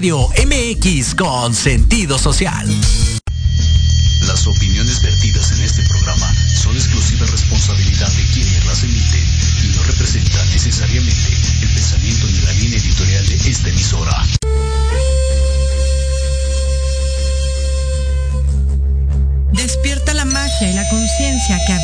Radio MX con sentido social. Las opiniones vertidas en este programa son exclusiva responsabilidad de quienes las emiten y no representan necesariamente el pensamiento ni la línea editorial de esta emisora. Despierta la magia y la conciencia que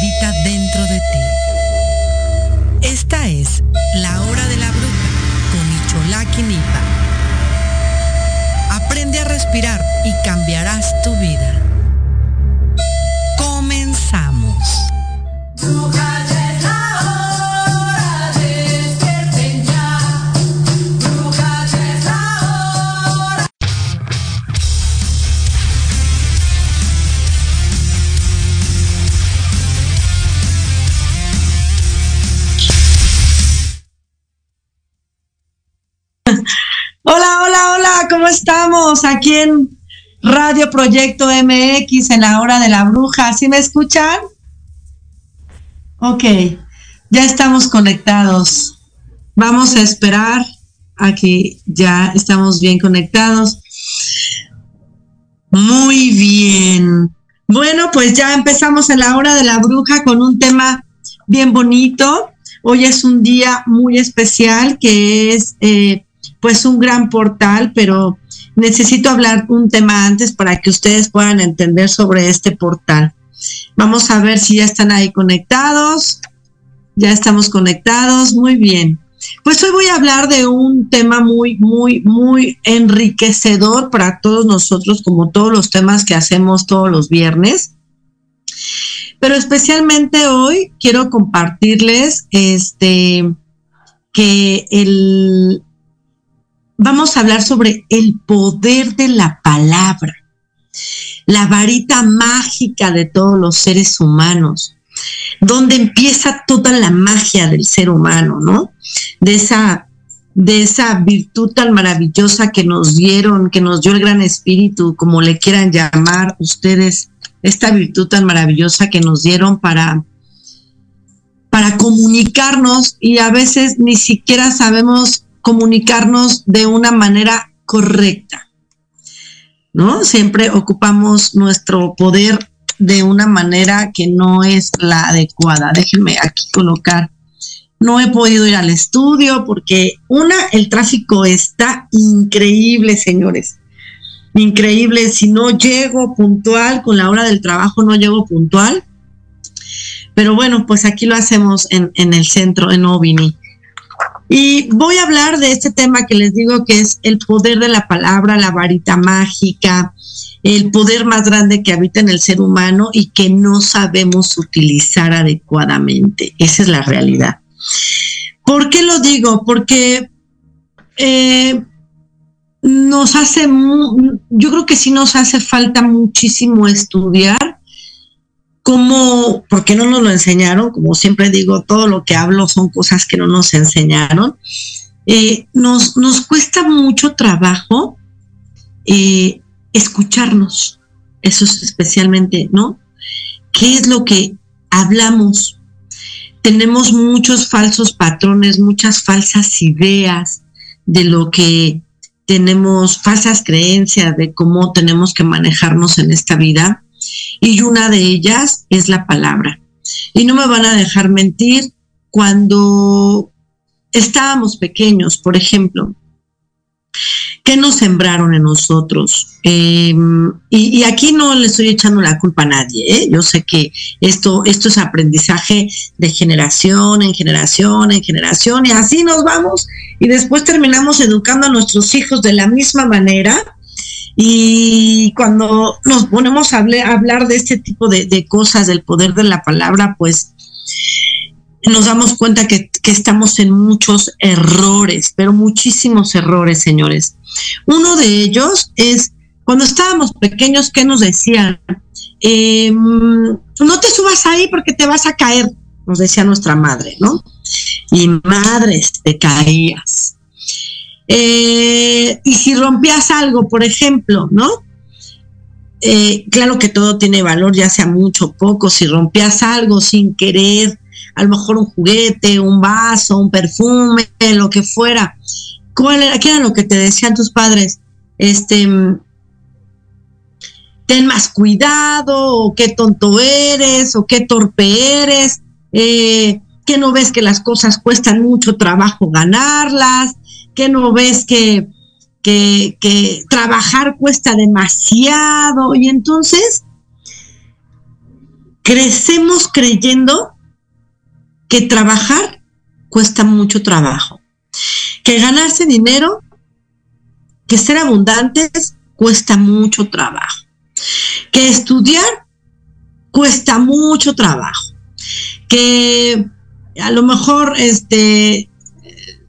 Radio Proyecto MX en la hora de la bruja. ¿Sí me escuchan? Ok, ya estamos conectados. Vamos a esperar a que ya estamos bien conectados. Muy bien. Bueno, pues ya empezamos en la hora de la bruja con un tema bien bonito. Hoy es un día muy especial que es eh, pues un gran portal, pero necesito hablar un tema antes para que ustedes puedan entender sobre este portal. Vamos a ver si ya están ahí conectados. Ya estamos conectados, muy bien. Pues hoy voy a hablar de un tema muy, muy, muy enriquecedor para todos nosotros, como todos los temas que hacemos todos los viernes. Pero especialmente hoy quiero compartirles este, que el, vamos a hablar sobre el poder de la palabra, la varita mágica de todos los seres humanos donde empieza toda la magia del ser humano, ¿no? De esa, de esa virtud tan maravillosa que nos dieron, que nos dio el gran espíritu, como le quieran llamar ustedes, esta virtud tan maravillosa que nos dieron para, para comunicarnos y a veces ni siquiera sabemos comunicarnos de una manera correcta. ¿No? Siempre ocupamos nuestro poder de una manera que no es la adecuada. Déjenme aquí colocar. No he podido ir al estudio porque, una, el tráfico está increíble, señores. Increíble. Si no llego puntual con la hora del trabajo, no llego puntual. Pero bueno, pues aquí lo hacemos en, en el centro, en Ovini. Y voy a hablar de este tema que les digo que es el poder de la palabra, la varita mágica, el poder más grande que habita en el ser humano y que no sabemos utilizar adecuadamente. Esa es la realidad. ¿Por qué lo digo? Porque eh, nos hace, yo creo que sí nos hace falta muchísimo estudiar cómo, porque no nos lo enseñaron, como siempre digo, todo lo que hablo son cosas que no nos enseñaron. Eh, nos, nos cuesta mucho trabajo eh, escucharnos, eso es especialmente, ¿no? ¿Qué es lo que hablamos? Tenemos muchos falsos patrones, muchas falsas ideas de lo que tenemos, falsas creencias de cómo tenemos que manejarnos en esta vida. Y una de ellas es la palabra. Y no me van a dejar mentir, cuando estábamos pequeños, por ejemplo, ¿Qué nos sembraron en nosotros? Em, y, aquí no le estoy echando la culpa a nadie. ¿eh? Yo sé que esto, esto es aprendizaje de generación en generación en generación y así nos vamos y después terminamos educando a nuestros hijos de la misma manera. Y cuando nos ponemos a hablar de este tipo de, cosas, del poder de la palabra, pues nos damos cuenta que, estamos en muchos errores, pero muchísimos errores, señores. Uno de ellos es cuando estábamos pequeños, ¿qué nos decían? Em, no te subas ahí porque te vas a caer, nos decía nuestra madre, ¿no? Y madres, te caías. Eh, y si rompías algo, por ejemplo, ¿no? Eh, claro que todo tiene valor, ya sea mucho o poco, si rompías algo sin querer, a lo mejor un juguete, un vaso, un perfume, lo que fuera. ¿Cuál era, ¿Qué era lo que te decían tus padres? Este, ten más cuidado, o qué tonto eres, o qué torpe eres, eh, que no ves que las cosas cuestan mucho trabajo ganarlas, que no ves que, que, que trabajar cuesta demasiado. Y entonces crecemos creyendo que trabajar cuesta mucho trabajo, que ganarse dinero, que ser abundantes cuesta mucho trabajo, que estudiar cuesta mucho trabajo, que a lo mejor este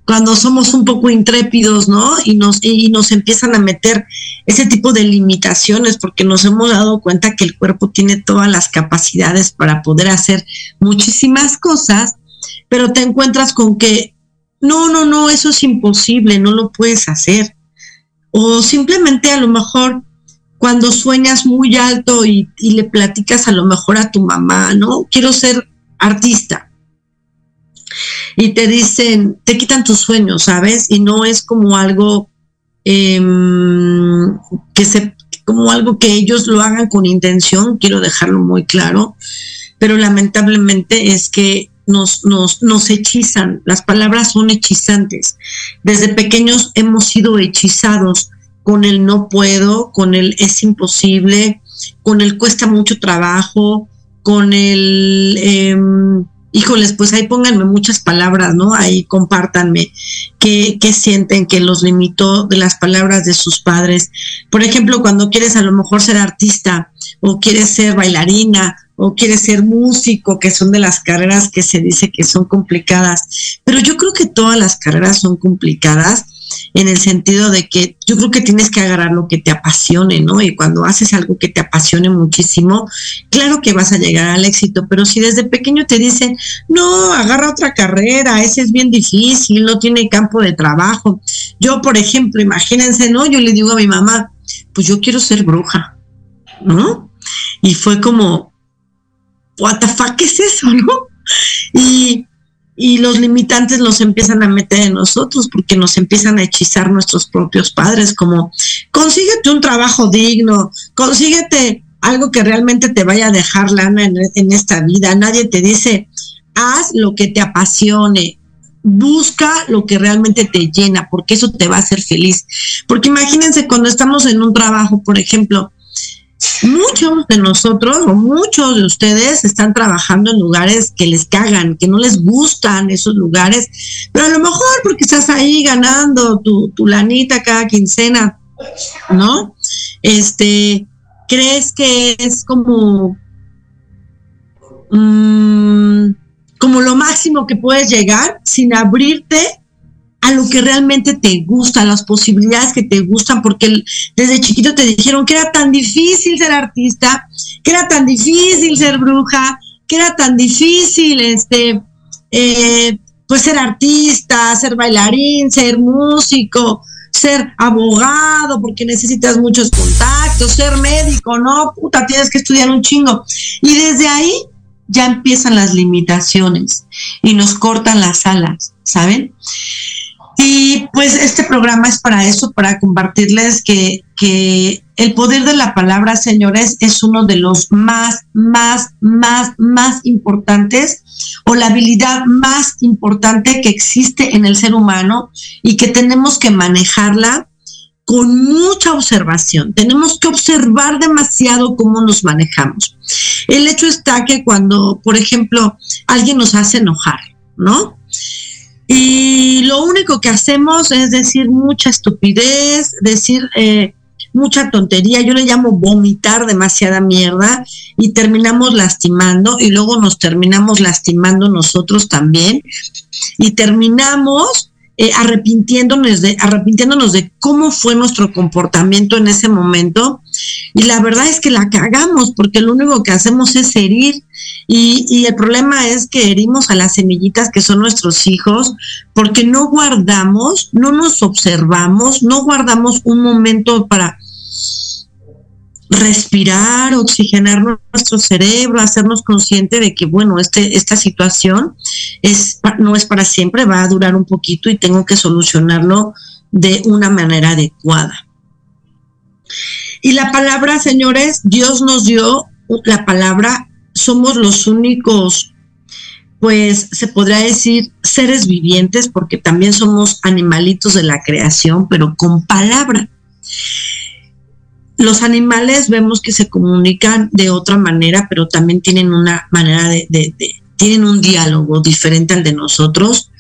cuando somos un poco intrépidos, ¿no? Y nos, y nos empiezan a meter ese tipo de limitaciones porque nos hemos dado cuenta que el cuerpo tiene todas las capacidades para poder hacer muchísimas cosas, pero te encuentras con que no, no, no, eso es imposible, no lo puedes hacer. O simplemente a lo mejor cuando sueñas muy alto y, y le platicas a lo mejor a tu mamá, ¿no? Quiero ser artista y te dicen, te quitan tus sueños, ¿sabes? Y no es como algo em, que se, como algo que ellos lo hagan con intención, quiero dejarlo muy claro, pero lamentablemente es que nos, nos, nos hechizan, las palabras son hechizantes. Desde pequeños hemos sido hechizados con el no puedo, con el es imposible, con el cuesta mucho trabajo, con el... Em, híjoles, pues ahí pónganme muchas palabras, ¿no? Ahí compártanme qué, qué, sienten que los limitó de las palabras de sus padres. Por ejemplo, cuando quieres a lo mejor ser artista o quieres ser bailarina o quieres ser músico, que son de las carreras que se dice que son complicadas. Pero yo creo que todas las carreras son complicadas en el sentido de que yo creo que tienes que agarrar lo que te apasione, ¿no? Y cuando haces algo que te apasione muchísimo, claro que vas a llegar al éxito, pero si desde pequeño te dicen, no, agarra otra carrera, ese es bien difícil, no tiene campo de trabajo. Yo, por ejemplo, imagínense, ¿no? Yo le digo a mi mamá, pues yo quiero ser bruja, ¿no? Y fue como, what the fuck, ¿qué es eso, no? Y y los limitantes los empiezan a meter en nosotros porque nos empiezan a hechizar nuestros propios padres, como consíguete un trabajo digno, consíguete algo que realmente te vaya a dejar lana en, en esta vida. Nadie te dice, haz lo que te apasione, busca lo que realmente te llena, porque eso te va a hacer feliz. Porque imagínense cuando estamos en un trabajo, por ejemplo, muchos de nosotros o muchos de ustedes están trabajando en lugares que les cagan, que no les gustan esos lugares, pero a lo mejor porque estás ahí ganando tu, tu lanita cada quincena, ¿no? Este, crees que es como, mm, como lo máximo que puedes llegar sin abrirte a lo que realmente te gusta, las posibilidades que te gustan, porque desde chiquito te dijeron que era tan difícil ser artista, que era tan difícil ser bruja, que era tan difícil este eh, pues ser artista, ser bailarín, ser músico, ser abogado, porque necesitas muchos contactos, ser médico, no, puta, tienes que estudiar un chingo. Y desde ahí ya empiezan las limitaciones y nos cortan las alas, ¿saben? Y pues este programa es para eso, para compartirles que, que el poder de la palabra, señores, es uno de los más, más, más, más importantes o la habilidad más importante que existe en el ser humano y que tenemos que manejarla con mucha observación. Tenemos que observar demasiado cómo nos manejamos. El hecho está que cuando, por ejemplo, alguien nos hace enojar, ¿no? Y lo único que hacemos es decir mucha estupidez, decir eh, mucha tontería, yo le llamo vomitar demasiada mierda y terminamos lastimando y luego nos terminamos lastimando nosotros también. Y terminamos eh, arrepintiéndonos, de, arrepintiéndonos de cómo fue nuestro comportamiento en ese momento. Y la verdad es que la cagamos porque lo único que hacemos es herir. Y, y el problema es que herimos a las semillitas que son nuestros hijos porque no guardamos, no nos observamos, no guardamos un momento para respirar, oxigenar nuestro cerebro, hacernos consciente de que, bueno, este, esta situación es, no es para siempre, va a durar un poquito y tengo que solucionarlo de una manera adecuada. Y la palabra, señores, Dios nos dio la palabra, somos los únicos, pues se podría decir, seres vivientes, porque también somos animalitos de la creación, pero con palabra los animales vemos que se comunican de otra manera, pero también tienen una manera de, tienen un diálogo diferente al de nosotros,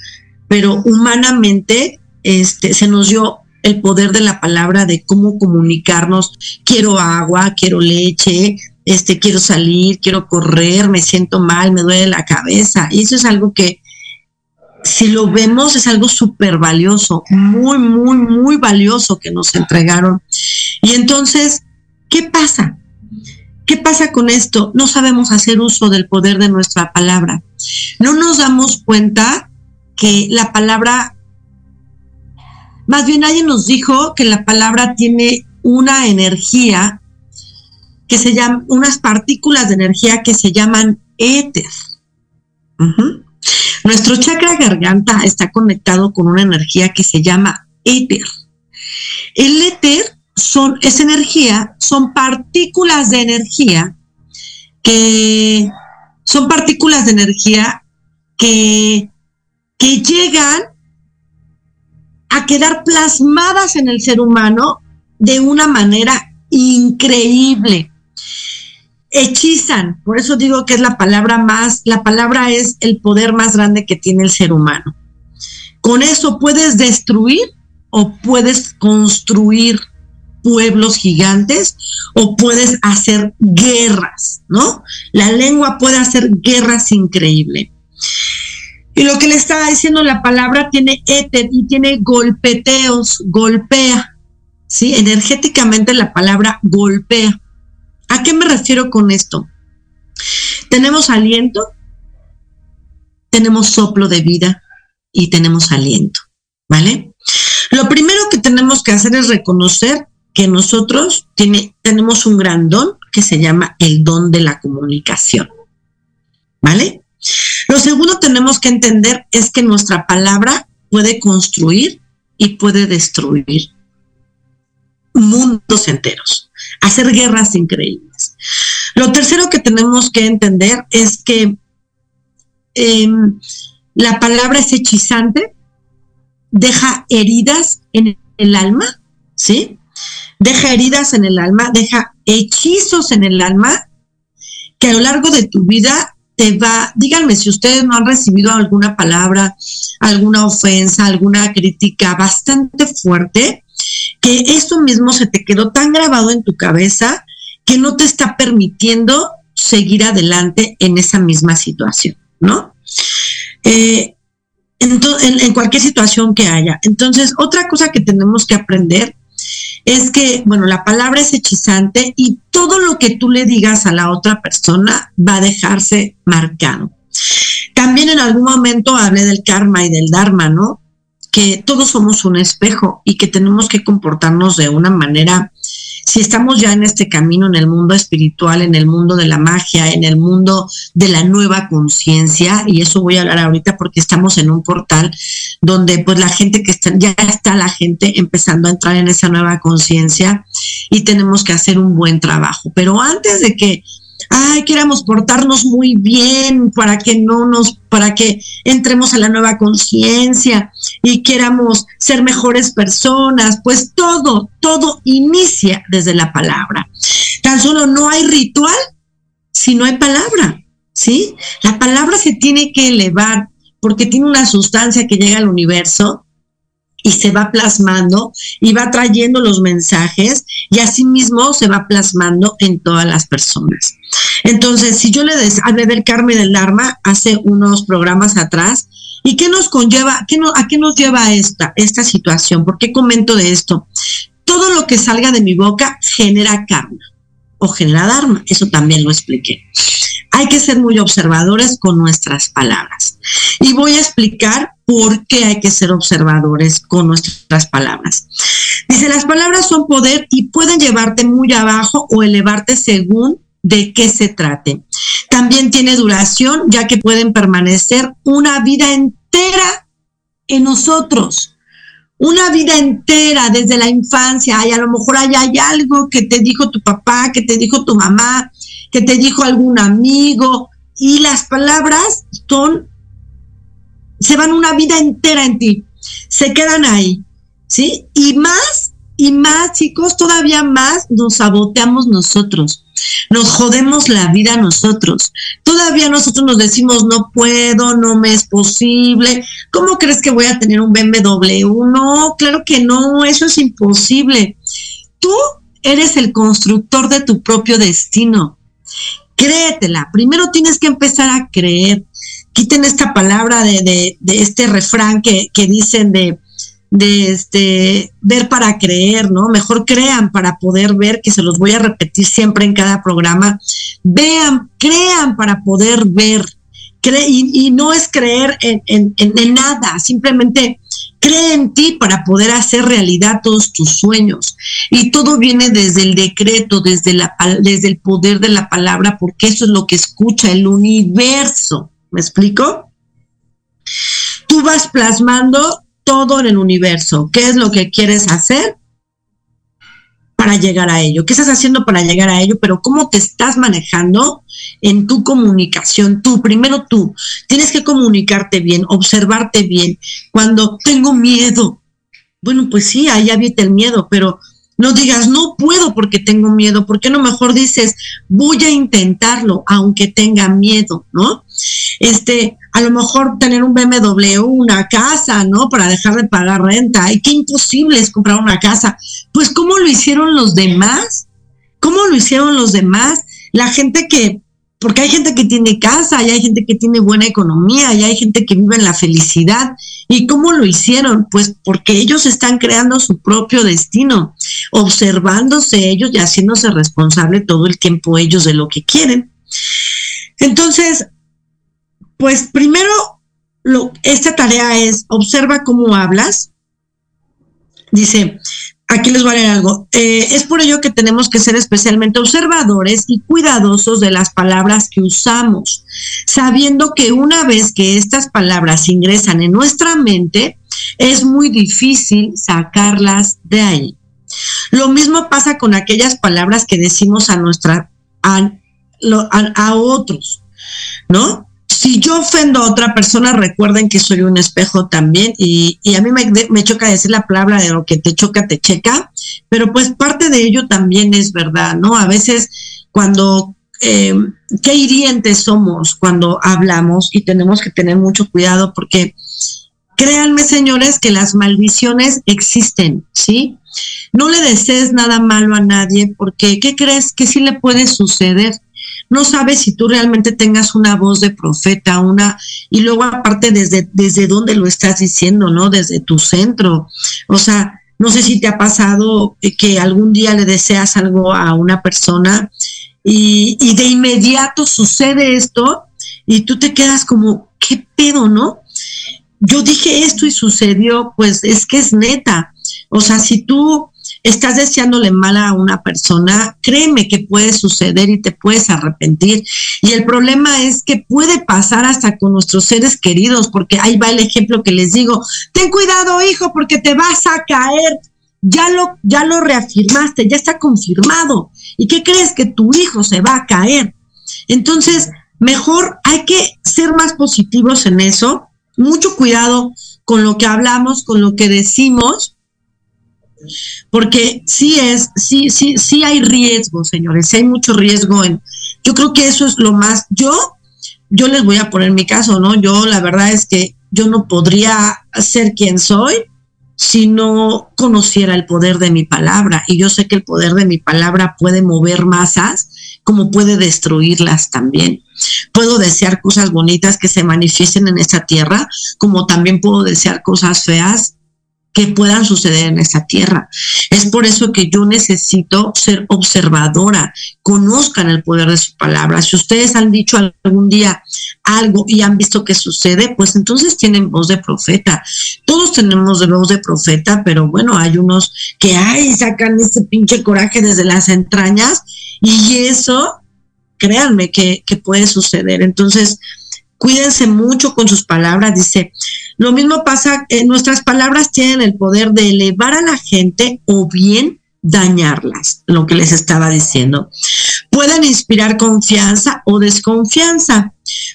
pero humanamente este, se nos dio el poder de la palabra de cómo comunicarnos. Quiero agua, quiero leche, este, quiero salir, quiero correr, me siento mal, me duele la cabeza. Y eso es algo que, si lo vemos, es algo súper valioso, muy, muy, muy valioso que nos entregaron y entonces, ¿qué pasa? ¿Qué pasa con esto? No sabemos hacer uso del poder de nuestra palabra. No nos damos cuenta que la palabra, más bien nadie nos dijo que la palabra tiene una energía que se llama, unas partículas de energía que se llaman éter. Nuestro chakra garganta está conectado con una energía que se llama éter. El éter son, esa energía son partículas de energía que son partículas de energía que, que llegan a quedar plasmadas en el ser humano de una manera increíble. hechizan. Por eso digo que es la palabra más, la palabra es el poder más grande que tiene el ser humano. Con eso puedes destruir o puedes construir pueblos gigantes o puedes hacer guerras, ¿no? La lengua puede hacer guerras increíbles. Y lo que le estaba diciendo la palabra tiene éter y tiene golpeteos, golpea, ¿sí? Energéticamente la palabra golpea. ¿A qué me refiero con esto? Tenemos aliento, tenemos soplo de vida y tenemos aliento, ¿vale? Lo primero que tenemos que hacer es reconocer que nosotros tiene, tenemos un gran don que se llama el don de la comunicación, ¿vale? Lo segundo tenemos que entender es que nuestra palabra puede construir y puede destruir mundos enteros, hacer guerras increíbles. Lo tercero que tenemos que entender es que em, la palabra es hechizante, deja heridas en el alma, ¿sí? Deja heridas en el alma, deja hechizos en el alma que a lo largo de tu vida te va, díganme si ustedes no han recibido alguna palabra, alguna ofensa, alguna crítica bastante fuerte, que esto mismo se te quedó tan grabado en tu cabeza que no te está permitiendo seguir adelante en esa misma situación, ¿no? Eh, en, cualquier situación que haya. Entonces, otra cosa que tenemos que aprender es que, bueno, la palabra es hechizante y todo lo que tú le digas a la otra persona va a dejarse marcado. También en algún momento hablé del karma y del dharma, ¿no? Que todos somos un espejo y que tenemos que comportarnos de una manera si estamos ya en este camino, en el mundo espiritual, en el mundo de la magia, en el mundo de la nueva conciencia, y eso voy a hablar ahorita porque estamos en un portal donde pues la gente que está, ya está la gente empezando a entrar en esa nueva conciencia y tenemos que hacer un buen trabajo. Pero antes de que ay, queramos portarnos muy bien para que no nos, para que entremos a la nueva conciencia y queramos ser mejores personas, pues todo, todo inicia desde la palabra. Tan solo no hay ritual si no hay palabra, ¿sí? La palabra se tiene que elevar porque tiene una sustancia que llega al universo y se va plasmando y va trayendo los mensajes y asimismo se va plasmando en todas las personas. Entonces, si yo le des a beber Carmen del Dharma hace unos programas atrás, ¿y qué nos conlleva, qué no, a qué nos lleva esta, esta situación? ¿Por qué comento de esto? Todo lo que salga de mi boca genera karma o genera dharma, eso también lo expliqué. Hay que ser muy observadores con nuestras palabras. Y voy a explicar por qué hay que ser observadores con nuestras palabras. Dice, las palabras son poder y pueden llevarte muy abajo o elevarte según de qué se trate. También tiene duración, ya que pueden permanecer una vida entera en nosotros. Una vida entera desde la infancia. Y a lo mejor hay, hay algo que te dijo tu papá, que te dijo tu mamá, que te dijo algún amigo. Y las palabras son, se van una vida entera en ti. Se quedan ahí. ¿Sí? Y más, y más, chicos, todavía más nos saboteamos nosotros nos jodemos la vida nosotros. Todavía nosotros nos decimos, no puedo, no me es posible. ¿Cómo crees que voy a tener un BMW? No, claro que no, eso es imposible. Tú eres el constructor de tu propio destino. Créetela. Primero tienes que empezar a creer. Quiten esta palabra de, este refrán que, que dicen de de este ver para creer, ¿no? Mejor crean para poder ver, que se los voy a repetir siempre en cada programa. Vean, crean para poder ver. y, no es creer en, nada, simplemente cree en ti para poder hacer realidad todos tus sueños. Y todo viene desde el decreto, desde, la, desde el poder de la palabra, porque eso es lo que escucha el universo. ¿Me explico? Tú vas plasmando todo en el universo. ¿Qué es lo que quieres hacer para llegar a ello? ¿Qué estás haciendo para llegar a ello? Pero ¿cómo te estás manejando en tu comunicación? Tú, primero tú, tienes que comunicarte bien, observarte bien. Cuando tengo miedo, bueno, pues sí, ahí habita el miedo, pero no digas, no puedo porque tengo miedo, ¿por qué no mejor dices, voy a intentarlo, aunque tenga miedo, ¿no? Este, a lo mejor tener un BMW, una casa, ¿no? Para dejar de pagar renta. Ay, qué imposible es comprar una casa. Pues, ¿cómo lo hicieron los demás? ¿Cómo lo hicieron los demás? La gente que porque hay gente que tiene casa, y hay gente que tiene buena economía, y hay gente que vive en la felicidad. ¿Y cómo lo hicieron? Pues porque ellos están creando su propio destino, observándose ellos y haciéndose responsable todo el tiempo ellos de lo que quieren. Entonces, pues primero, lo, esta tarea es observa cómo hablas. Dice, aquí les voy a leer algo. Eh, es por ello que tenemos que ser especialmente observadores y cuidadosos de las palabras que usamos, sabiendo que una vez que estas palabras ingresan en nuestra mente, es muy difícil sacarlas de ahí. Lo mismo pasa con aquellas palabras que decimos a nuestra a, a otros, ¿no? Si yo ofendo a otra persona, recuerden que soy un espejo también y, a mí me, choca decir la palabra de lo que te choca, te checa, pero pues parte de ello también es verdad, ¿no? A veces cuando, eh, qué hirientes somos cuando hablamos y tenemos que tener mucho cuidado porque créanme, señores, que las maldiciones existen, ¿sí? No le desees nada malo a nadie porque, ¿qué crees? Que sí le puede suceder no sabes si tú realmente tengas una voz de profeta, una, y luego aparte desde, desde dónde lo estás diciendo, ¿no? Desde tu centro. O sea, no sé si te ha pasado que algún día le deseas algo a una persona y, y de inmediato sucede esto y tú te quedas como, ¿qué pedo, no? Yo dije esto y sucedió, pues es que es neta. O sea, si tú estás deseándole mal a una persona, créeme que puede suceder y te puedes arrepentir. Y el problema es que puede pasar hasta con nuestros seres queridos, porque ahí va el ejemplo que les digo, ten cuidado hijo, porque te vas a caer. Ya lo, ya lo reafirmaste, ya está confirmado. ¿Y qué crees? Que tu hijo se va a caer. Entonces, mejor hay que ser más positivos en eso. Mucho cuidado con lo que hablamos, con lo que decimos, porque sí es, sí, sí, sí hay riesgo, señores, hay mucho riesgo en, yo creo que eso es lo más, yo, yo les voy a poner mi caso, ¿no? Yo la verdad es que yo no podría ser quien soy si no conociera el poder de mi palabra. Y yo sé que el poder de mi palabra puede mover masas como puede destruirlas también. Puedo desear cosas bonitas que se manifiesten en esta tierra, como también puedo desear cosas feas que puedan suceder en esta tierra. Es por eso que yo necesito ser observadora, conozcan el poder de su palabra. Si ustedes han dicho algún día algo y han visto que sucede, pues entonces tienen voz de profeta. Todos tenemos voz de profeta, pero bueno, hay unos que, ay, sacan ese pinche coraje desde las entrañas y eso, créanme que puede suceder. Entonces, cuídense mucho con sus palabras, dice, lo mismo pasa, eh, nuestras palabras tienen el poder de elevar a la gente o bien dañarlas, lo que les estaba diciendo. Pueden inspirar confianza o desconfianza.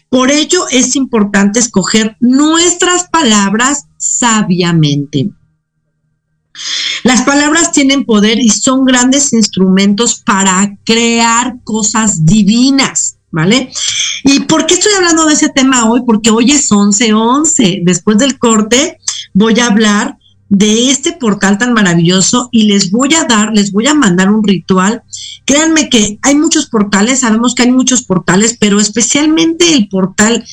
Por ello es importante escoger nuestras palabras sabiamente. Las palabras tienen poder y son grandes instrumentos para crear cosas divinas. ¿Vale? ¿Y por qué estoy hablando de ese tema hoy? Porque hoy es 11-11. Después del corte voy a hablar de este portal tan maravilloso y les voy a dar, les voy a mandar un ritual. Créanme que hay muchos portales, sabemos que hay muchos portales, pero especialmente el portal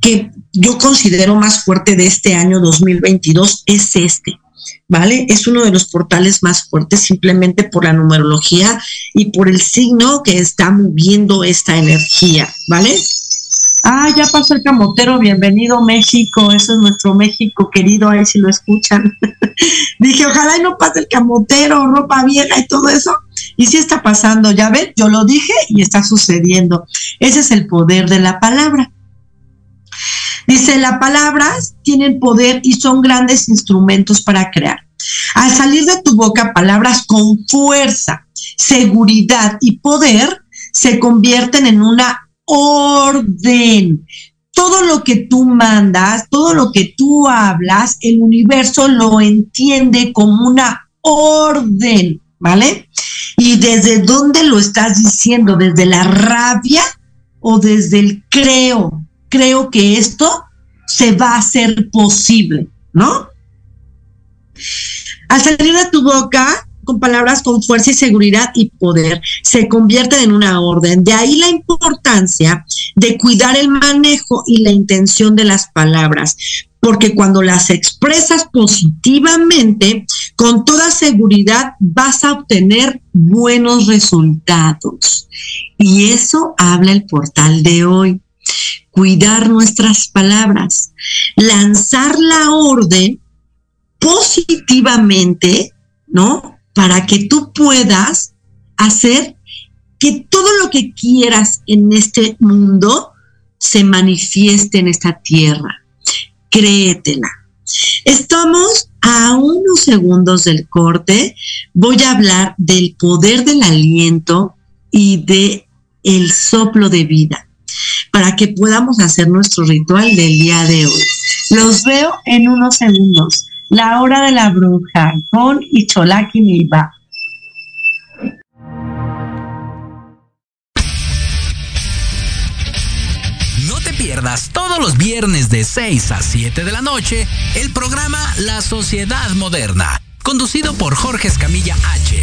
que yo considero más fuerte de este año 2022 es este. ¿Vale? Es uno de los portales más fuertes simplemente por la numerología y por el signo que está moviendo esta energía, ¿vale? Ah, ya pasó el camotero, bienvenido México, eso es nuestro México querido, ahí si lo escuchan. Dije, ojalá y no pase el camotero, ropa vieja y todo eso. Y sí está pasando, ya ven, yo lo dije y está sucediendo. Ese es el poder de la palabra. Dice, las palabras tienen poder y son grandes instrumentos para crear. Al salir de tu boca palabras con fuerza, seguridad y poder, se convierten en una orden. Todo lo que tú mandas, todo lo que tú hablas, el universo lo entiende como una orden. ¿vale? ¿Y desde dónde lo estás diciendo? ¿Desde la rabia o desde el creo? Creo que esto se va a hacer posible, ¿no? Al salir de tu boca, con palabras con fuerza y seguridad y poder, se convierten en una orden. De ahí la importancia de cuidar el manejo y la intención de las palabras, porque cuando las expresas positivamente, con toda seguridad vas a obtener buenos resultados. Y eso habla el portal de hoy. Cuidar nuestras palabras, lanzar la orden positivamente, ¿no? Para que tú puedas hacer que todo lo que quieras en este mundo se manifieste en esta tierra. Créetela. Estamos a unos segundos del corte. Voy a hablar del poder del aliento y de el soplo de vida para que podamos hacer nuestro ritual del día de hoy. Los veo en unos segundos. La hora de la bruja con Icholaki Niva. No te pierdas todos los viernes de 6 a 7 de la noche el programa La Sociedad Moderna conducido por Jorge Escamilla H,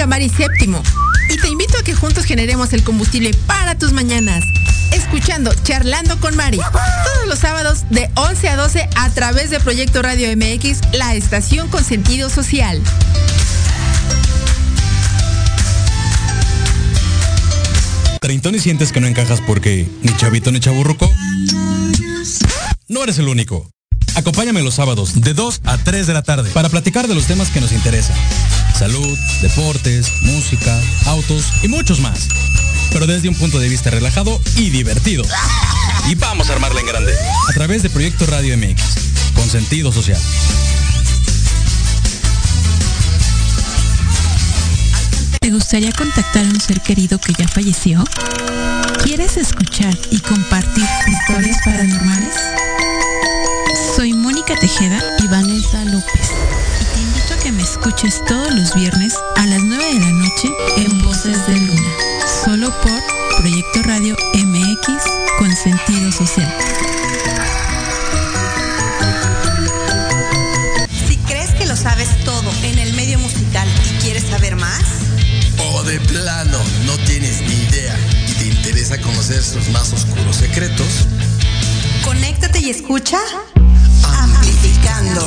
Saluda tu amiga Mari Séptimo y te invito a que juntos generemos el combustible para tus mañanas. Escuchando Charlando con Mari todos los sábados de 11 a 12 a través de Proyecto Radio MX, la estación con sentido social. ¿Treintón y sientes que no encajas porque ni chavito ni chaburruco? No eres el único. Acompáñame los sábados de 2 a 3 de la tarde para platicar de los temas que nos interesan. Salud, deportes, música, autos y muchos más. Pero desde un punto de vista relajado y divertido. Y vamos a armarla en grande. A través de Proyecto Radio MX, con sentido social. ¿Te gustaría contactar a un ser querido que ya falleció? ¿Quieres escuchar y compartir historias paranormales? Soy Mónica Tejeda y Vanessa López. Que me escuches todos los viernes a las 9 de la noche en Voces de Luna. Solo por Proyecto Radio MX con sentido social. Si crees que lo sabes todo en el medio musical y quieres saber más, o de plano no tienes ni idea y te interesa conocer sus más oscuros secretos, conéctate y escucha Amplificando.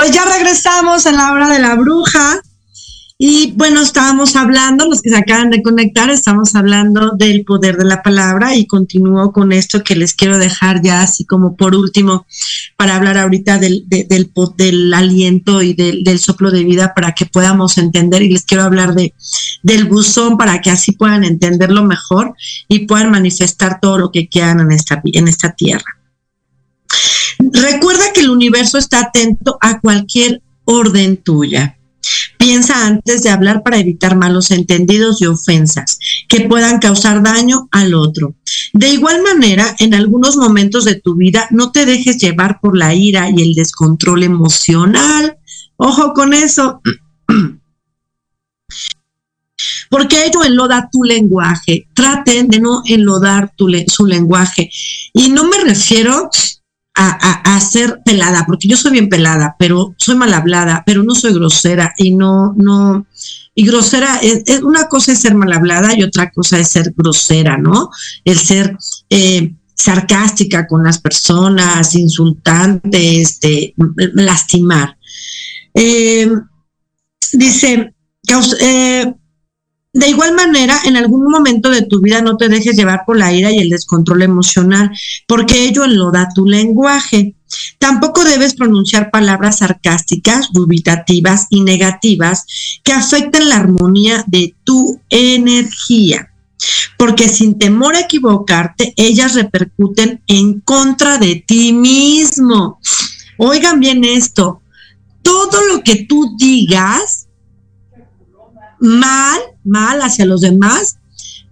Pues ya regresamos en la hora de la bruja Y bueno, estábamos hablando, los que se acaban de conectar, estamos hablando del poder de la palabra y continúo con esto que les quiero dejar ya así como por último para hablar ahorita del, del, del, aliento y del, del, soplo de vida para que podamos entender y les quiero hablar de, del buzón para que así puedan entenderlo mejor y puedan manifestar todo lo que quieran en esta, en esta tierra. Recuerda que el universo está atento a cualquier orden tuya. Piensa antes de hablar para evitar malos entendidos y ofensas que puedan causar daño al otro. De igual manera, en algunos momentos de tu vida, no te dejes llevar por la ira y el descontrol emocional. Ojo con eso. Porque ello enloda tu lenguaje. Traten de no enlodar tu, su lenguaje. Y no me refiero a, ser pelada, porque yo soy bien pelada, pero soy mal hablada, pero no soy grosera y no, no, y grosera, es, una cosa es ser mal hablada y otra cosa es ser grosera, ¿no? El ser eh, sarcástica con las personas, insultante, este, lastimar. Eh, dice, eh, de igual manera, en algún momento de tu vida no te dejes llevar por la ira y el descontrol emocional, porque ello enloda tu lenguaje. Tampoco debes pronunciar palabras sarcásticas, dubitativas y negativas que afecten la armonía de tu energía. Porque sin temor a equivocarte, ellas repercuten en contra de ti mismo. Oigan bien esto, todo lo que tú digas mal, mal hacia los demás,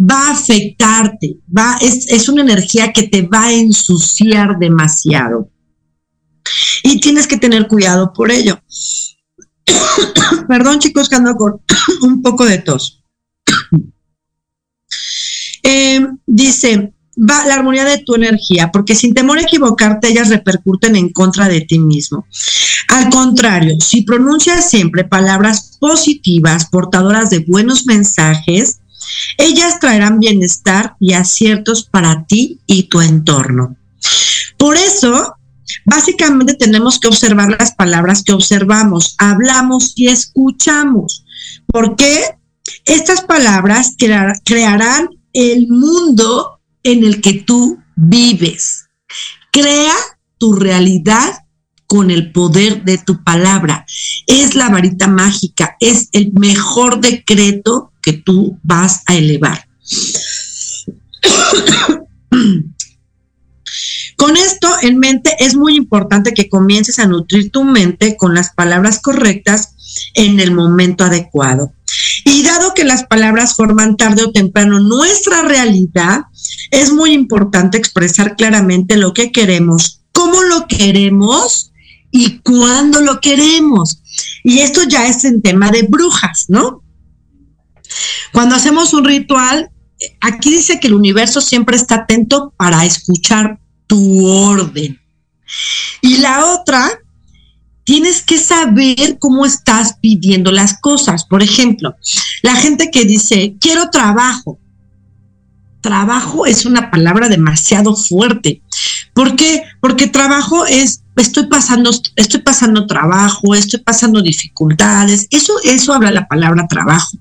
va a afectarte, va, es, es una energía que te va a ensuciar demasiado. Y tienes que tener cuidado por ello. Perdón, chicos, que ando con un poco de tos. Eh, dice, va la armonía de tu energía, porque sin temor a equivocarte, ellas repercuten en contra de ti mismo. Al contrario, si pronuncias siempre palabras positivas, portadoras de buenos mensajes, ellas traerán bienestar y aciertos para ti y tu entorno. Por eso, básicamente tenemos que observar las palabras que observamos, hablamos y escuchamos, porque estas palabras crearán el mundo en el que tú vives. Crea tu realidad con el poder de tu palabra. Es la varita mágica, es el mejor decreto que tú vas a elevar. Con esto en mente es muy importante que comiences a nutrir tu mente con las palabras correctas en el momento adecuado. Y dado que las palabras forman tarde o temprano nuestra realidad, es muy importante expresar claramente lo que queremos, cómo lo queremos y cuándo lo queremos. Y esto ya es en tema de brujas, ¿no? Cuando hacemos un ritual, aquí dice que el universo siempre está atento para escuchar tu orden. Y la otra, tienes que saber cómo estás pidiendo las cosas. Por ejemplo, la gente que dice, quiero trabajo, trabajo es una palabra demasiado fuerte. ¿Por qué? Porque trabajo es, estoy pasando, estoy pasando trabajo, estoy pasando dificultades. Eso, eso habla la palabra trabajo.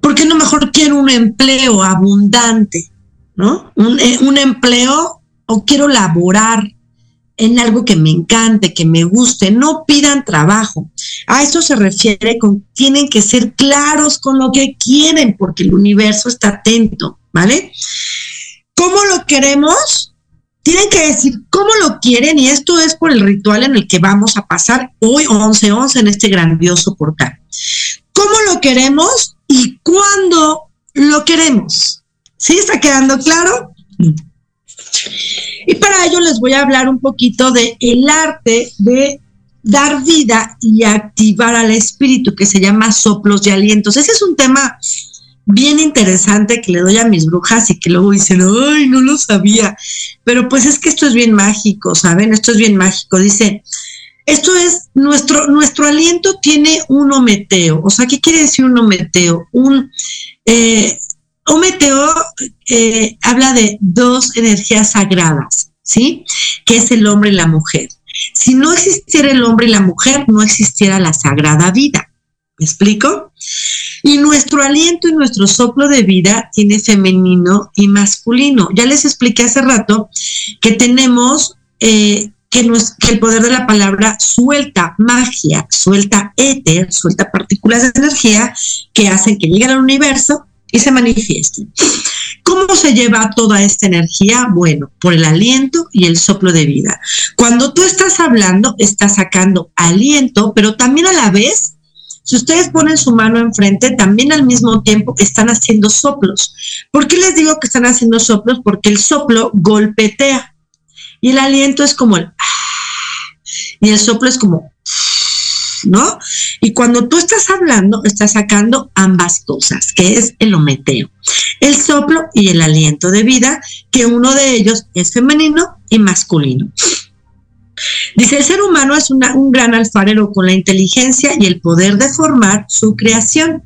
¿Por qué no mejor quiero un empleo abundante? ¿No? Un, eh, un empleo o quiero laborar en algo que me encante, que me guste, no pidan trabajo. A eso se refiere con tienen que ser claros con lo que quieren, porque el universo está atento. ¿Vale? ¿Cómo lo queremos? Tienen que decir cómo lo quieren y esto es por el ritual en el que vamos a pasar hoy 11-11 en este grandioso portal. ¿Cómo lo queremos y cuándo lo queremos? ¿Sí está quedando claro? Y para ello les voy a hablar un poquito de el arte de dar vida y activar al espíritu que se llama soplos de alientos. Ese es un tema bien interesante que le doy a mis brujas y que luego dicen, ay, no lo sabía. Pero pues es que esto es bien mágico, ¿saben? Esto es bien mágico. Dice, esto es, nuestro, nuestro aliento tiene un ometeo. O sea, ¿qué quiere decir un ometeo? Un eh, ometeo eh, habla de dos energías sagradas, ¿sí? Que es el hombre y la mujer. Si no existiera el hombre y la mujer, no existiera la sagrada vida. ¿Me explico? Y nuestro aliento y nuestro soplo de vida tiene femenino y masculino. Ya les expliqué hace rato que tenemos eh, que, que, el poder de la palabra suelta magia, suelta éter, suelta partículas de energía que hacen que lleguen al universo y se manifiesten. ¿Cómo se lleva toda esta energía? Bueno, por el aliento y el soplo de vida. Cuando tú estás hablando, estás sacando aliento, pero también a la vez, si ustedes ponen su mano enfrente, también al mismo tiempo están haciendo soplos. ¿Por qué les digo que están haciendo soplos? Porque el soplo golpetea y el aliento es como el... Y el soplo es como ¿no? Y cuando tú estás hablando, estás sacando ambas cosas, que es el ometeo, el soplo y el aliento de vida, que uno de ellos es femenino y masculino. Dice, el ser humano es un gran alfarero con la inteligencia y el poder de formar su creación.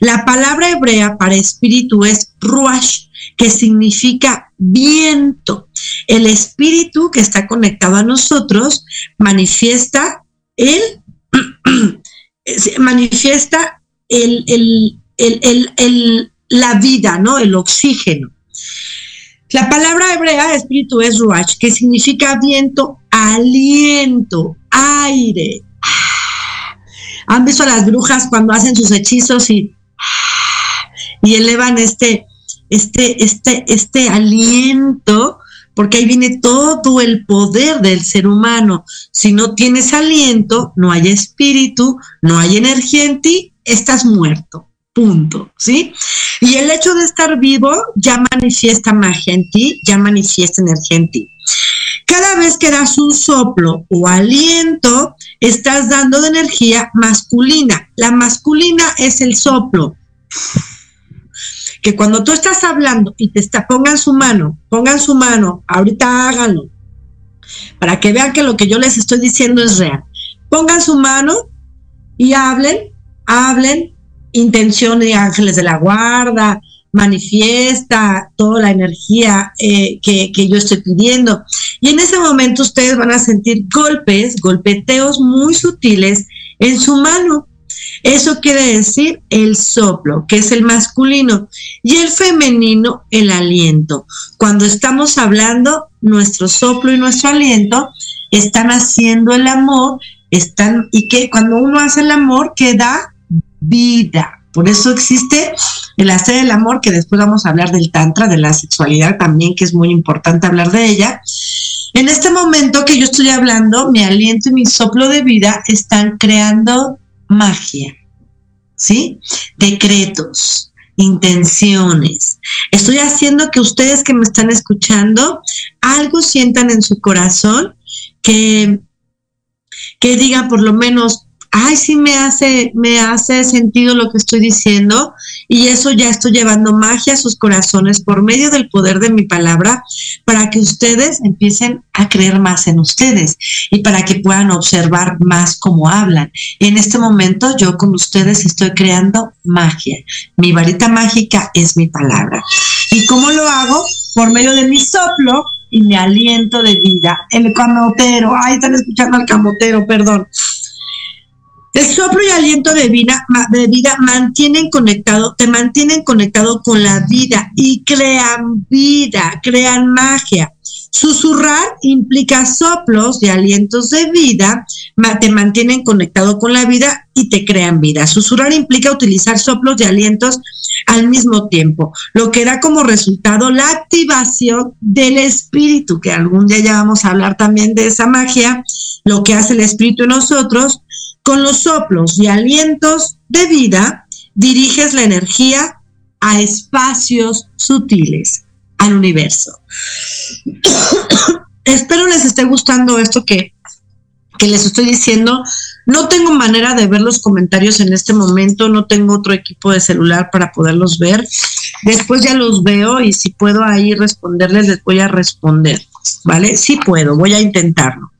La palabra hebrea para espíritu es ruach, que significa viento. El espíritu que está conectado a nosotros manifiesta el manifiesta la vida, ¿no? El oxígeno. La palabra hebrea, espíritu, es ruach, que significa viento, aliento, aire. ¿Han visto a las brujas cuando hacen sus hechizos y, y elevan este, este, este, este aliento? porque ahí viene todo el poder del ser humano. Si no tienes aliento, no hay espíritu, no hay energía en ti, estás muerto. Punto, ¿sí? Y el hecho de estar vivo ya manifiesta magia en ti, ya manifiesta energía en ti. Cada vez que das un soplo o aliento, estás dando de energía masculina. La masculina es el soplo que cuando tú estás hablando y te está, pongan su mano, pongan su mano, ahorita háganlo, para que vean que lo que yo les estoy diciendo es real. Pongan su mano y hablen, hablen, intención de ángeles de la guarda, manifiesta toda la energía eh, que, que yo estoy pidiendo. Y en ese momento ustedes van a sentir golpes, golpeteos muy sutiles en su mano eso quiere decir el soplo, que es el masculino, y el femenino, el aliento. Cuando estamos hablando, nuestro soplo y nuestro aliento están haciendo el amor, están, y que cuando uno hace el amor, queda vida. Por eso existe el hacer el amor, que después vamos a hablar del tantra, de la sexualidad también, que es muy importante hablar de ella. En este momento que yo estoy hablando, mi aliento y mi soplo de vida están creando magia, ¿sí? Decretos, intenciones. Estoy haciendo que ustedes que me están escuchando algo sientan en su corazón que, que digan por lo menos, ay, sí me hace, me hace sentido lo que estoy diciendo y eso ya estoy llevando magia a sus corazones por medio del poder de mi palabra para que ustedes empiecen a creer más en ustedes y para que puedan observar más cómo hablan. En este momento yo con ustedes estoy creando magia. Mi varita mágica es mi palabra. ¿Y cómo lo hago? Por medio de mi soplo y mi aliento de vida. El camotero, ay, están escuchando al camotero, perdón. El soplo y aliento de vida, de vida mantienen conectado, te mantienen conectado con la vida y crean vida, crean magia. Susurrar implica soplos y alientos de vida, te mantienen conectado con la vida y te crean vida. Susurrar implica utilizar soplos y alientos al mismo tiempo, lo que da como resultado la activación del espíritu, que algún día ya vamos a hablar también de esa magia, lo que hace el espíritu en nosotros, con los soplos y alientos de vida, diriges la energía a espacios sutiles, al universo. Espero les esté gustando esto que, que les estoy diciendo. No tengo manera de ver los comentarios en este momento, no tengo otro equipo de celular para poderlos ver. Después ya los veo y si puedo ahí responderles, les voy a responder, ¿vale? Sí puedo, voy a intentarlo.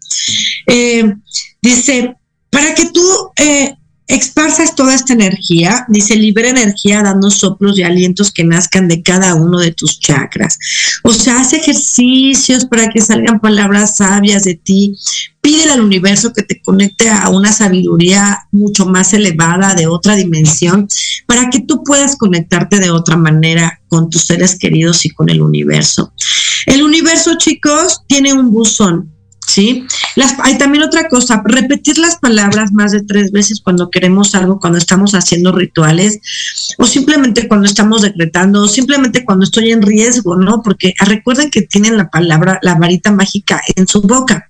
Eh, dice, para que tú, eh, toda esta energía, dice, libera energía dando soplos y alientos que nazcan de cada uno de tus chakras. O sea, hace ejercicios para que salgan palabras sabias de ti. Pídele al universo que te conecte a una sabiduría mucho más elevada, de otra dimensión, para que tú puedas conectarte de otra manera con tus seres queridos y con el universo. El universo, chicos, tiene un buzón ¿sí? Las, hay también otra cosa, repetir las palabras más de tres veces cuando queremos algo, cuando estamos haciendo rituales, o simplemente cuando estamos decretando, o simplemente cuando estoy en riesgo, ¿no? Porque recuerden que tienen la palabra, la varita mágica en su boca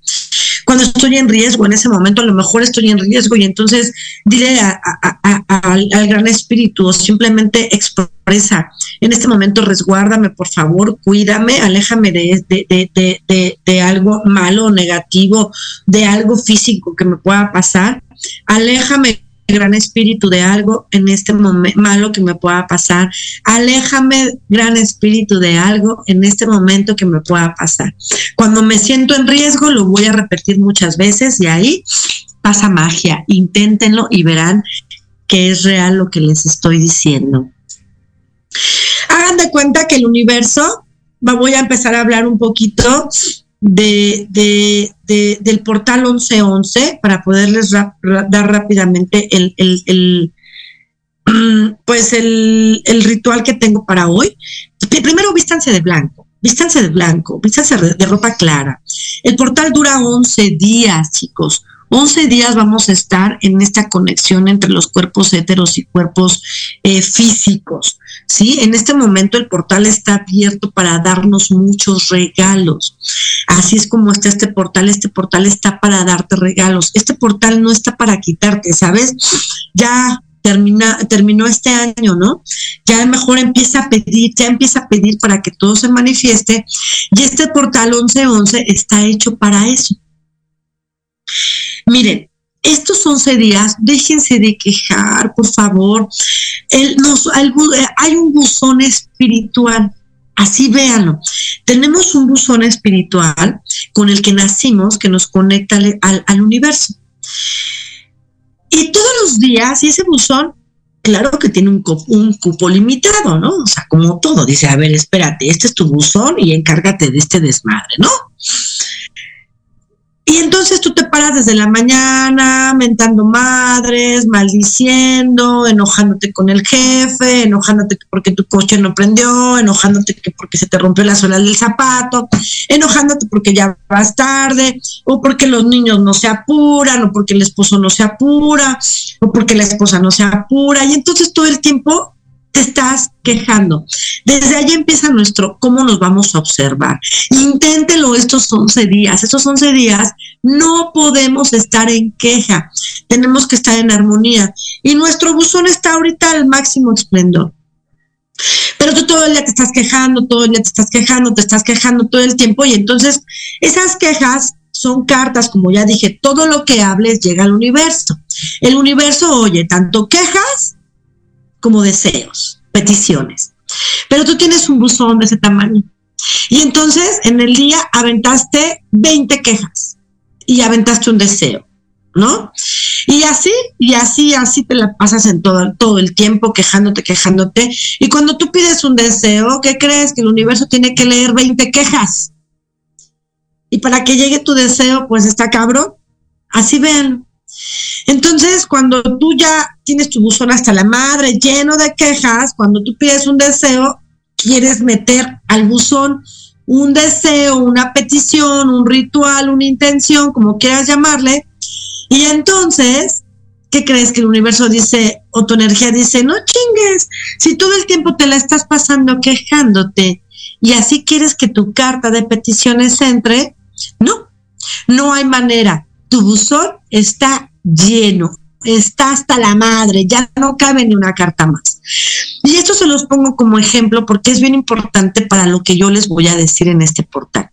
cuando estoy en riesgo, en ese momento a lo mejor estoy en riesgo y entonces dile al, gran espíritu o simplemente expresa, en este momento resguárdame, por favor, cuídame, aléjame de, de, de algo malo negativo, de algo físico que me pueda pasar, aléjame gran espíritu de algo en este momento malo que me pueda pasar. Aléjame, gran espíritu de algo en este momento que me pueda pasar. Cuando me siento en riesgo, lo voy a repetir muchas veces y ahí pasa magia. Inténtenlo y verán que es real lo que les estoy diciendo. Hagan de cuenta que el universo, voy a empezar a hablar un poquito de, de, del portal 1111 para poderles dar rápidamente el, el, pues el, el, ritual que tengo para hoy. Primero vístanse de blanco, vístanse de blanco, vístanse de ropa clara. El portal dura 11 días, chicos. 11 días vamos a estar en esta conexión entre los cuerpos heteros y cuerpos eh, físicos. ¿sí? En este momento el portal está abierto para darnos muchos regalos. Así es como está este portal. Este portal está para darte regalos. Este portal no está para quitarte, ¿sabes? Ya termina, terminó este año, ¿no? Ya mejor empieza a pedir, ya empieza a pedir para que todo se manifieste. Y este portal 1111 está hecho para eso. Miren, estos 11 días, déjense de quejar, por favor. El, hay un buzón espiritual, así véanlo. Tenemos un buzón espiritual con el que nacimos, que nos conecta al, universo. Y todos los días, y ese buzón, claro que tiene un, un, cupo limitado, ¿no? O sea, como todo, dice, a ver, espérate, este es tu buzón y encárgate de este desmadre, ¿no? Y entonces tú te paras desde la mañana mentando madres, maldiciendo, enojándote con el jefe, enojándote porque tu coche no prendió, enojándote porque se te rompió la suela del zapato, enojándote porque ya vas tarde, o porque los niños no se apuran, o porque el esposo no se apura, o porque la esposa no se apura. Y entonces todo el tiempo te estás quejando. Desde ahí empieza nuestro cómo nos vamos a observar. Inténtelo estos 11 días. Estos 11 días no podemos estar en queja. Tenemos que estar en armonía. Y nuestro buzón está ahorita al máximo esplendor. Pero tú todo el día te estás quejando, todo el día te estás quejando, te estás quejando todo el tiempo. Y entonces esas quejas son cartas, como ya dije, todo lo que hables llega al universo. El universo oye tanto quejas como deseos, peticiones. Pero tú tienes un buzón de ese tamaño. Y entonces en el día aventaste 20 quejas y aventaste un deseo, ¿no? Y así, y así, así te la pasas en todo, todo el tiempo quejándote, quejándote. Y cuando tú pides un deseo, ¿qué crees? Que el universo tiene que leer 20 quejas. Y para que llegue tu deseo, pues está cabrón. Así ven. Entonces, cuando tú ya tienes tu buzón hasta la madre lleno de quejas, cuando tú pides un deseo, quieres meter al buzón un deseo, una petición, un ritual, una intención, como quieras llamarle, y entonces, ¿qué crees que el universo dice, o tu energía dice, no chingues, si todo el tiempo te la estás pasando quejándote y así quieres que tu carta de peticiones entre, no, no hay manera. Tu buzón está lleno, está hasta la madre, ya no cabe ni una carta más. Y esto se los pongo como ejemplo porque es bien importante para lo que yo les voy a decir en este portal.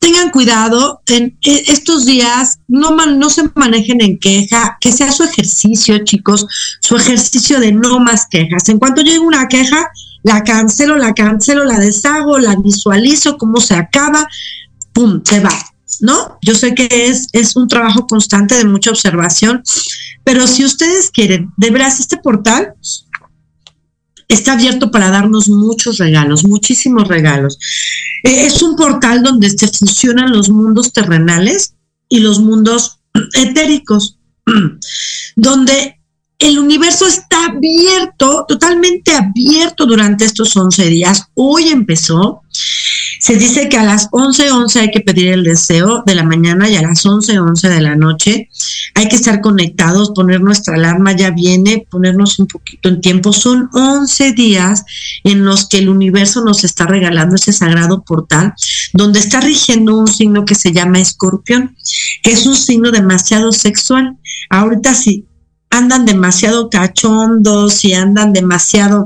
Tengan cuidado en e, estos días, no, no se manejen en queja, que sea su ejercicio, chicos, su ejercicio de no más quejas. En cuanto llegue una queja, la cancelo, la cancelo, la deshago, la visualizo, cómo se acaba, pum, se va ¿no? Yo sé que es, es un trabajo constante de mucha observación, pero si ustedes quieren, de veras, este portal está abierto para darnos muchos regalos, muchísimos regalos. Eh, es un portal donde se fusionan los mundos terrenales y los mundos etéricos, donde el universo está abierto, totalmente abierto durante estos 11 días. Hoy empezó. Se dice que a las 11:11 11 hay que pedir el deseo de la mañana y a las 11:11 11 de la noche hay que estar conectados, poner nuestra alarma, ya viene, ponernos un poquito en tiempo. Son 11 días en los que el universo nos está regalando ese sagrado portal, donde está rigiendo un signo que se llama escorpión, que es un signo demasiado sexual. Ahorita sí, andan demasiado cachondos y andan demasiado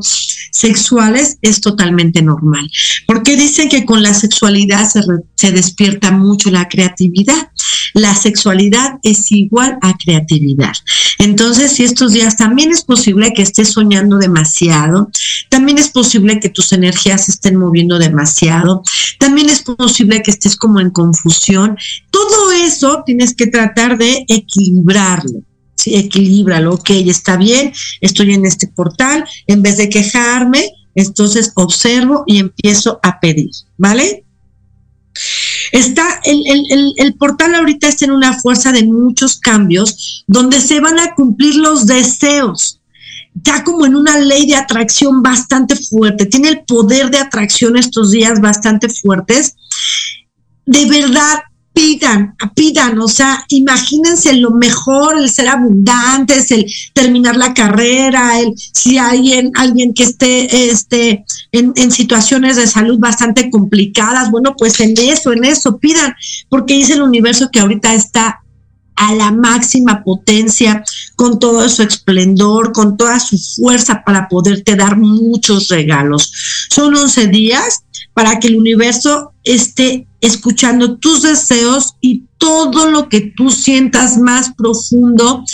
sexuales, es totalmente normal. Porque dicen que con la sexualidad se, despierta mucho la creatividad. La sexualidad es igual a creatividad. Entonces, si estos días también es posible que estés soñando demasiado, también es posible que tus energías se estén moviendo demasiado, también es posible que estés como en confusión. Todo eso tienes que tratar de equilibrarlo sí, equilíbralo, ok, está bien, estoy en este portal, en vez de quejarme, entonces observo y empiezo a pedir, ¿vale? Está el, el, el, portal ahorita está en una fuerza de muchos cambios donde se van a cumplir los deseos. Ya como en una ley de atracción bastante fuerte, tiene el poder de atracción estos días bastante fuertes. De verdad, pidan, pidan, o sea, imagínense lo mejor, el ser abundantes, el terminar la carrera, el si alguien, alguien que esté este, en, en, situaciones de salud bastante complicadas, bueno, pues en eso, en eso, pidan, porque dice el universo que ahorita está a la máxima potencia, con todo su esplendor, con toda su fuerza para poderte dar muchos regalos. Son 11 días para que el universo esté escuchando tus deseos y todo lo que tú sientas más profundo.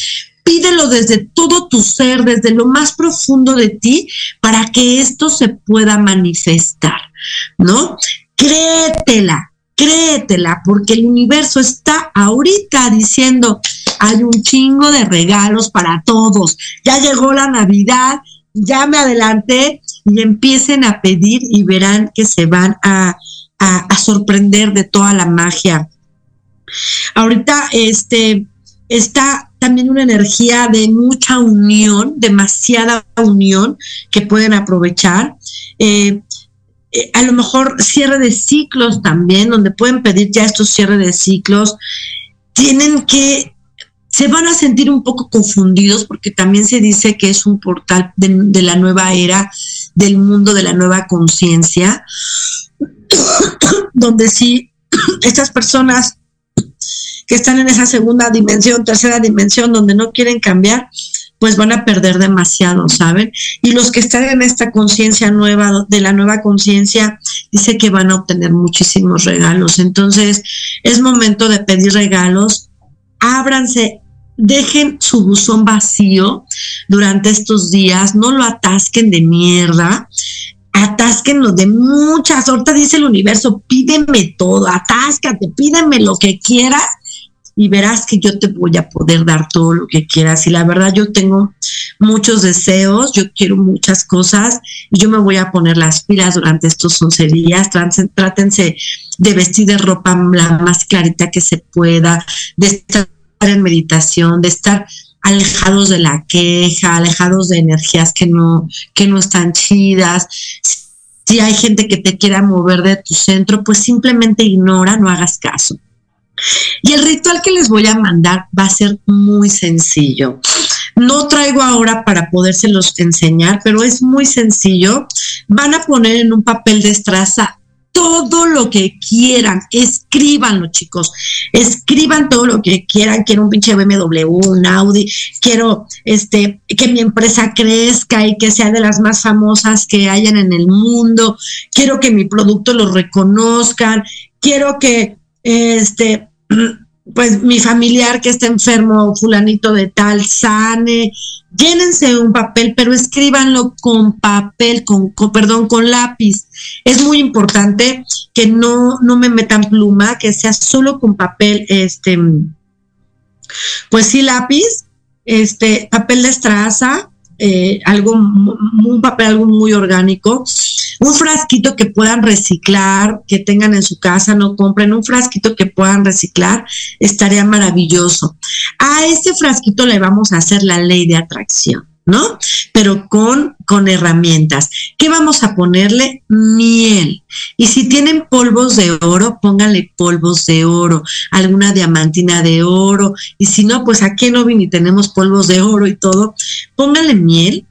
Pídelo desde todo tu ser, desde lo más profundo de ti, para que esto se pueda manifestar, ¿no? Créetela, créetela, porque el universo está ahorita diciendo, hay un chingo de regalos para todos, ya llegó la Navidad, ya me adelanté y empiecen a pedir y verán que se van a, a, sorprender de toda la magia. Ahorita este, está también una energía de mucha unión, demasiada unión que pueden aprovechar. Eh, eh, a lo mejor cierre de ciclos también, donde pueden pedir ya estos cierres de ciclos. Tienen que, se van a sentir un poco confundidos porque también se dice que es un portal de, de la nueva era, del mundo de la nueva conciencia. donde sí estas personas que están en esa segunda dimensión, tercera dimensión, donde no quieren cambiar, pues van a perder demasiado, ¿saben? Y los que están en esta conciencia nueva, de la nueva conciencia, dice que van a obtener muchísimos regalos. Entonces, es momento de pedir regalos. Ábranse, dejen su buzón vacío durante estos días, no lo atasquen de mierda atásquenlo de muchas. Ahorita dice el universo, pídeme todo, atáscate, pídeme lo que quieras y verás que yo te voy a poder dar todo lo que quieras. Y la verdad, yo tengo muchos deseos, yo quiero muchas cosas y yo me voy a poner las pilas durante estos 11 días. Trátense de vestir de ropa la más clarita que se pueda, de estar en meditación, de estar alejados de la queja, alejados de energías que no, que no están chidas. Si hay gente que te quiera mover de tu centro, pues simplemente ignora, no hagas caso. Y el ritual que les voy a mandar va a ser muy sencillo. No traigo ahora para podérselos enseñar, pero es muy sencillo. Van a poner en un papel de estraza todo lo que quieran, escríbanlo, chicos. Escriban todo lo que quieran. Quiero un pinche BMW, un Audi, quiero este que mi empresa crezca y que sea de las más famosas que hayan en el mundo. Quiero que mi producto lo reconozcan. Quiero que este pues mi familiar que está enfermo, fulanito de tal, sane, llénense un papel, pero escríbanlo con papel, con, perdón, con lápiz. Es muy importante que no, no me metan pluma, que sea solo con papel, este, pues sí, lápiz, este, papel de estraza, eh, algo, un papel algo muy orgánico, un frasquito que puedan reciclar, que tengan en su casa, no compren un frasquito que puedan reciclar, estaría maravilloso. A este frasquito le vamos a hacer la ley de atracción. ¿no? Pero con, con herramientas. ¿Qué vamos a ponerle? Miel. Y si tienen polvos de oro, pónganle polvos de oro, alguna diamantina de oro. Y si no, pues aquí no vini tenemos polvos de oro y todo. Pónganle miel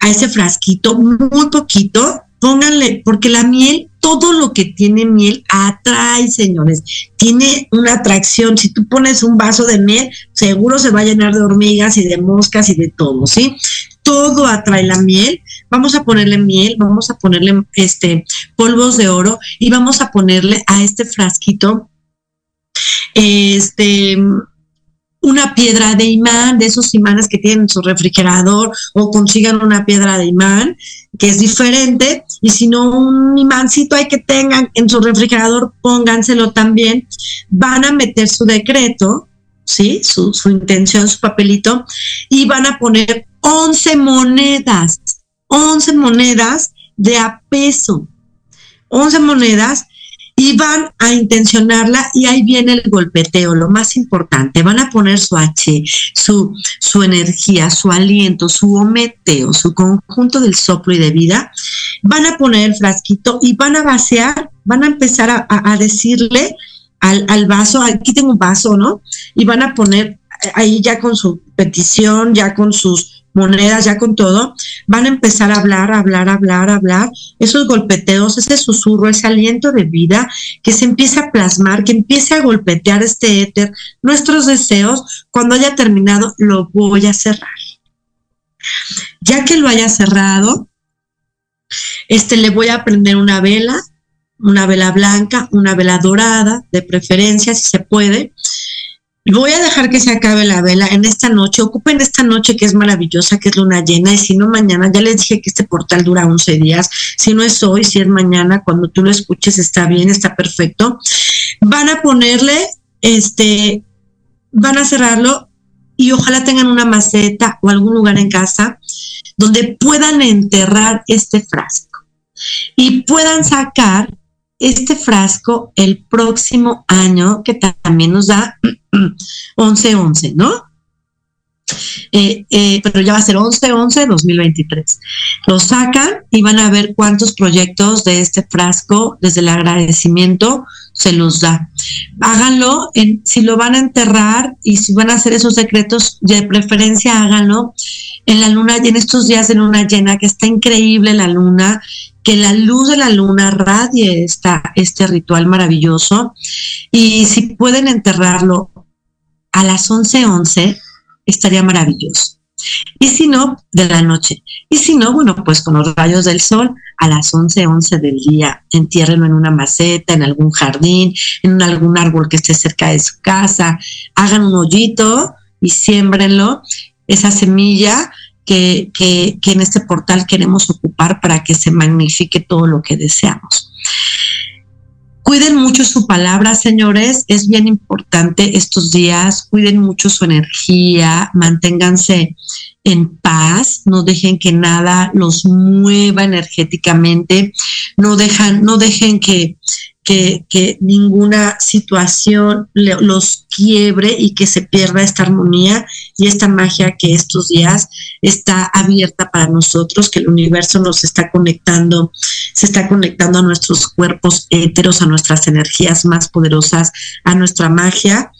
a ese frasquito, muy poquito. Pónganle, porque la miel todo lo que tiene miel atrae, señores. Tiene una atracción. Si tú pones un vaso de miel, seguro se va a llenar de hormigas y de moscas y de todo, ¿sí? Todo atrae la miel. Vamos a ponerle miel, vamos a ponerle este polvos de oro y vamos a ponerle a este frasquito este una piedra de imán, de esos imanes que tienen en su refrigerador, o consigan una piedra de imán, que es diferente, y si no un imancito hay que tengan en su refrigerador, pónganselo también. Van a meter su decreto, ¿sí? Su, su intención, su papelito, y van a poner 11 monedas, 11 monedas de a peso, 11 monedas y van a intencionarla y ahí viene el golpeteo, lo más importante, van a poner su H, su, su energía, su aliento, su ometeo, su conjunto del soplo y de vida, van a poner el frasquito y van a vaciar, van a empezar a, decirle al, al vaso, aquí tengo un vaso, ¿no? Y van a poner ahí ya con su petición, ya con sus monedas, ya con todo, van a empezar a hablar, a hablar, a hablar, a hablar, esos golpeteos, ese susurro, ese aliento de vida que se empieza a plasmar, que empiece a golpetear este éter, nuestros deseos, cuando haya terminado, lo voy a cerrar. Ya que lo haya cerrado, este le voy a prender una vela, una vela blanca, una vela dorada, de preferencia, si se puede, Voy a dejar que se acabe la vela en esta noche. Ocupen esta noche que es maravillosa, que es luna llena. Y si no, mañana, ya les dije que este portal dura 11 días. Si no es hoy, si es mañana, cuando tú lo escuches, está bien, está perfecto. Van a ponerle, este, van a cerrarlo y ojalá tengan una maceta o algún lugar en casa donde puedan enterrar este frasco y puedan sacar este frasco el próximo año, que también nos da 11-11, ¿no? Eh, eh, pero ya va a ser 11-11-2023. Lo sacan y van a ver cuántos proyectos de este frasco, desde el agradecimiento, se los da. Háganlo, en, si lo van a enterrar y si van a hacer esos secretos, de preferencia háganlo en la luna en estos días de luna llena, que está increíble la luna, que la luz de la luna radie esta, este ritual maravilloso. Y si pueden enterrarlo a las 11:11, 11, estaría maravilloso. Y si no, de la noche. Y si no, bueno, pues con los rayos del sol a las 11:11 11 del día. Entiérrenlo en una maceta, en algún jardín, en algún árbol que esté cerca de su casa. Hagan un hoyito y siémbrenlo. Esa semilla que, que, que en este portal queremos ocupar para que se magnifique todo lo que deseamos. Cuiden mucho su palabra, señores. Es bien importante estos días. Cuiden mucho su energía. Manténganse en paz. No dejen que nada los mueva energéticamente. No dejan, no dejen que, que, ninguna situación los quiebre y que se pierda esta armonía y esta magia que estos días está abierta para nosotros, que el universo nos está conectando, se está conectando a nuestros cuerpos éteros, a nuestras energías más poderosas, a nuestra magia.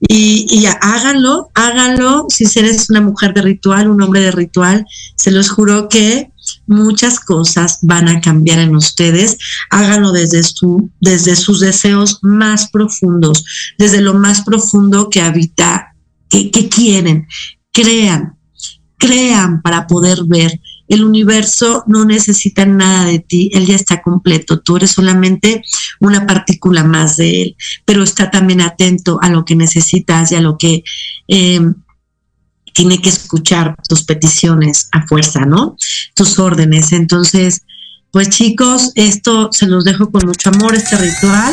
Y, y háganlo, háganlo, si eres una mujer de ritual, un hombre de ritual, se los juro que muchas cosas van a cambiar en ustedes. Háganlo desde, su, desde sus deseos más profundos, desde lo más profundo que habita, que, quieren. Crean, crean para poder ver el universo no necesita nada de ti, él ya está completo, tú eres solamente una partícula más de él, pero está también atento a lo que necesitas y a lo que eh, tiene que escuchar tus peticiones a fuerza, ¿no? Tus órdenes. Entonces, pues chicos, esto se los dejo con mucho amor, este ritual.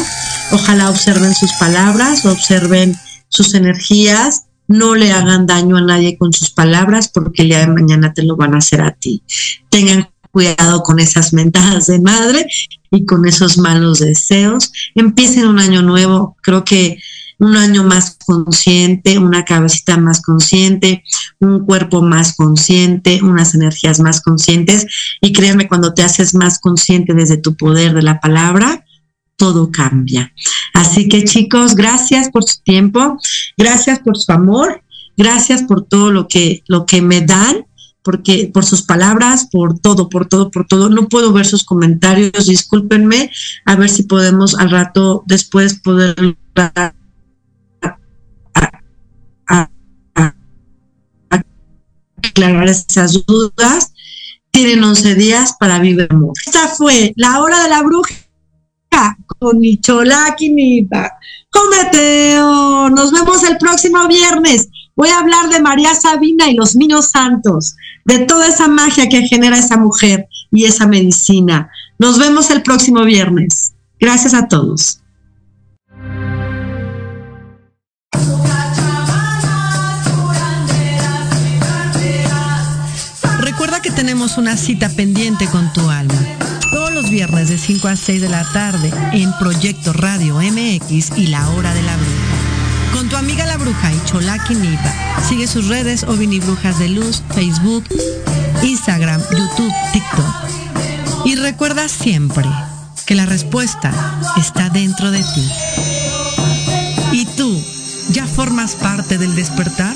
Ojalá observen sus palabras, observen sus energías, no le hagan daño a nadie con sus palabras porque el día de mañana te lo van a hacer a ti. Tengan cuidado con esas mentadas de madre y con esos malos deseos. Empiecen un año nuevo, creo que un año más consciente, una cabecita más consciente, un cuerpo más consciente, unas energías más conscientes. Y créanme, cuando te haces más consciente desde tu poder de la palabra, todo cambia. Así que chicos, gracias por su tiempo, gracias por su amor, gracias por todo lo que, lo que me dan, porque por sus palabras, por todo, por todo, por todo. No puedo ver sus comentarios, discúlpenme, a ver si podemos al rato después poder aclarar esas dudas. Tienen 11 días para vivir amor. Esta fue la hora de la bruja con Nicholaki Nipa. Cometeo. Nos vemos el próximo viernes. Voy a hablar de María Sabina y los niños santos, de toda esa magia que genera esa mujer y esa medicina. Nos vemos el próximo viernes. Gracias a todos. Una cita pendiente con tu alma. Todos los viernes de 5 a 6 de la tarde en Proyecto Radio MX y La Hora de la Bruja. Con tu amiga la bruja y Cholaki Nipa. Sigue sus redes o Brujas de Luz, Facebook, Instagram, YouTube, TikTok. Y recuerda siempre que la respuesta está dentro de ti. ¿Y tú ya formas parte del despertar?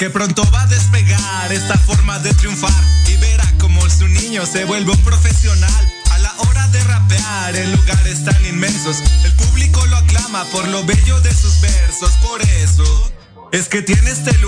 Que pronto va a despegar esta forma de triunfar. Y verá como su niño se vuelve un profesional. A la hora de rapear en lugares tan inmensos, el público lo aclama por lo bello de sus versos. Por eso es que tiene este lugar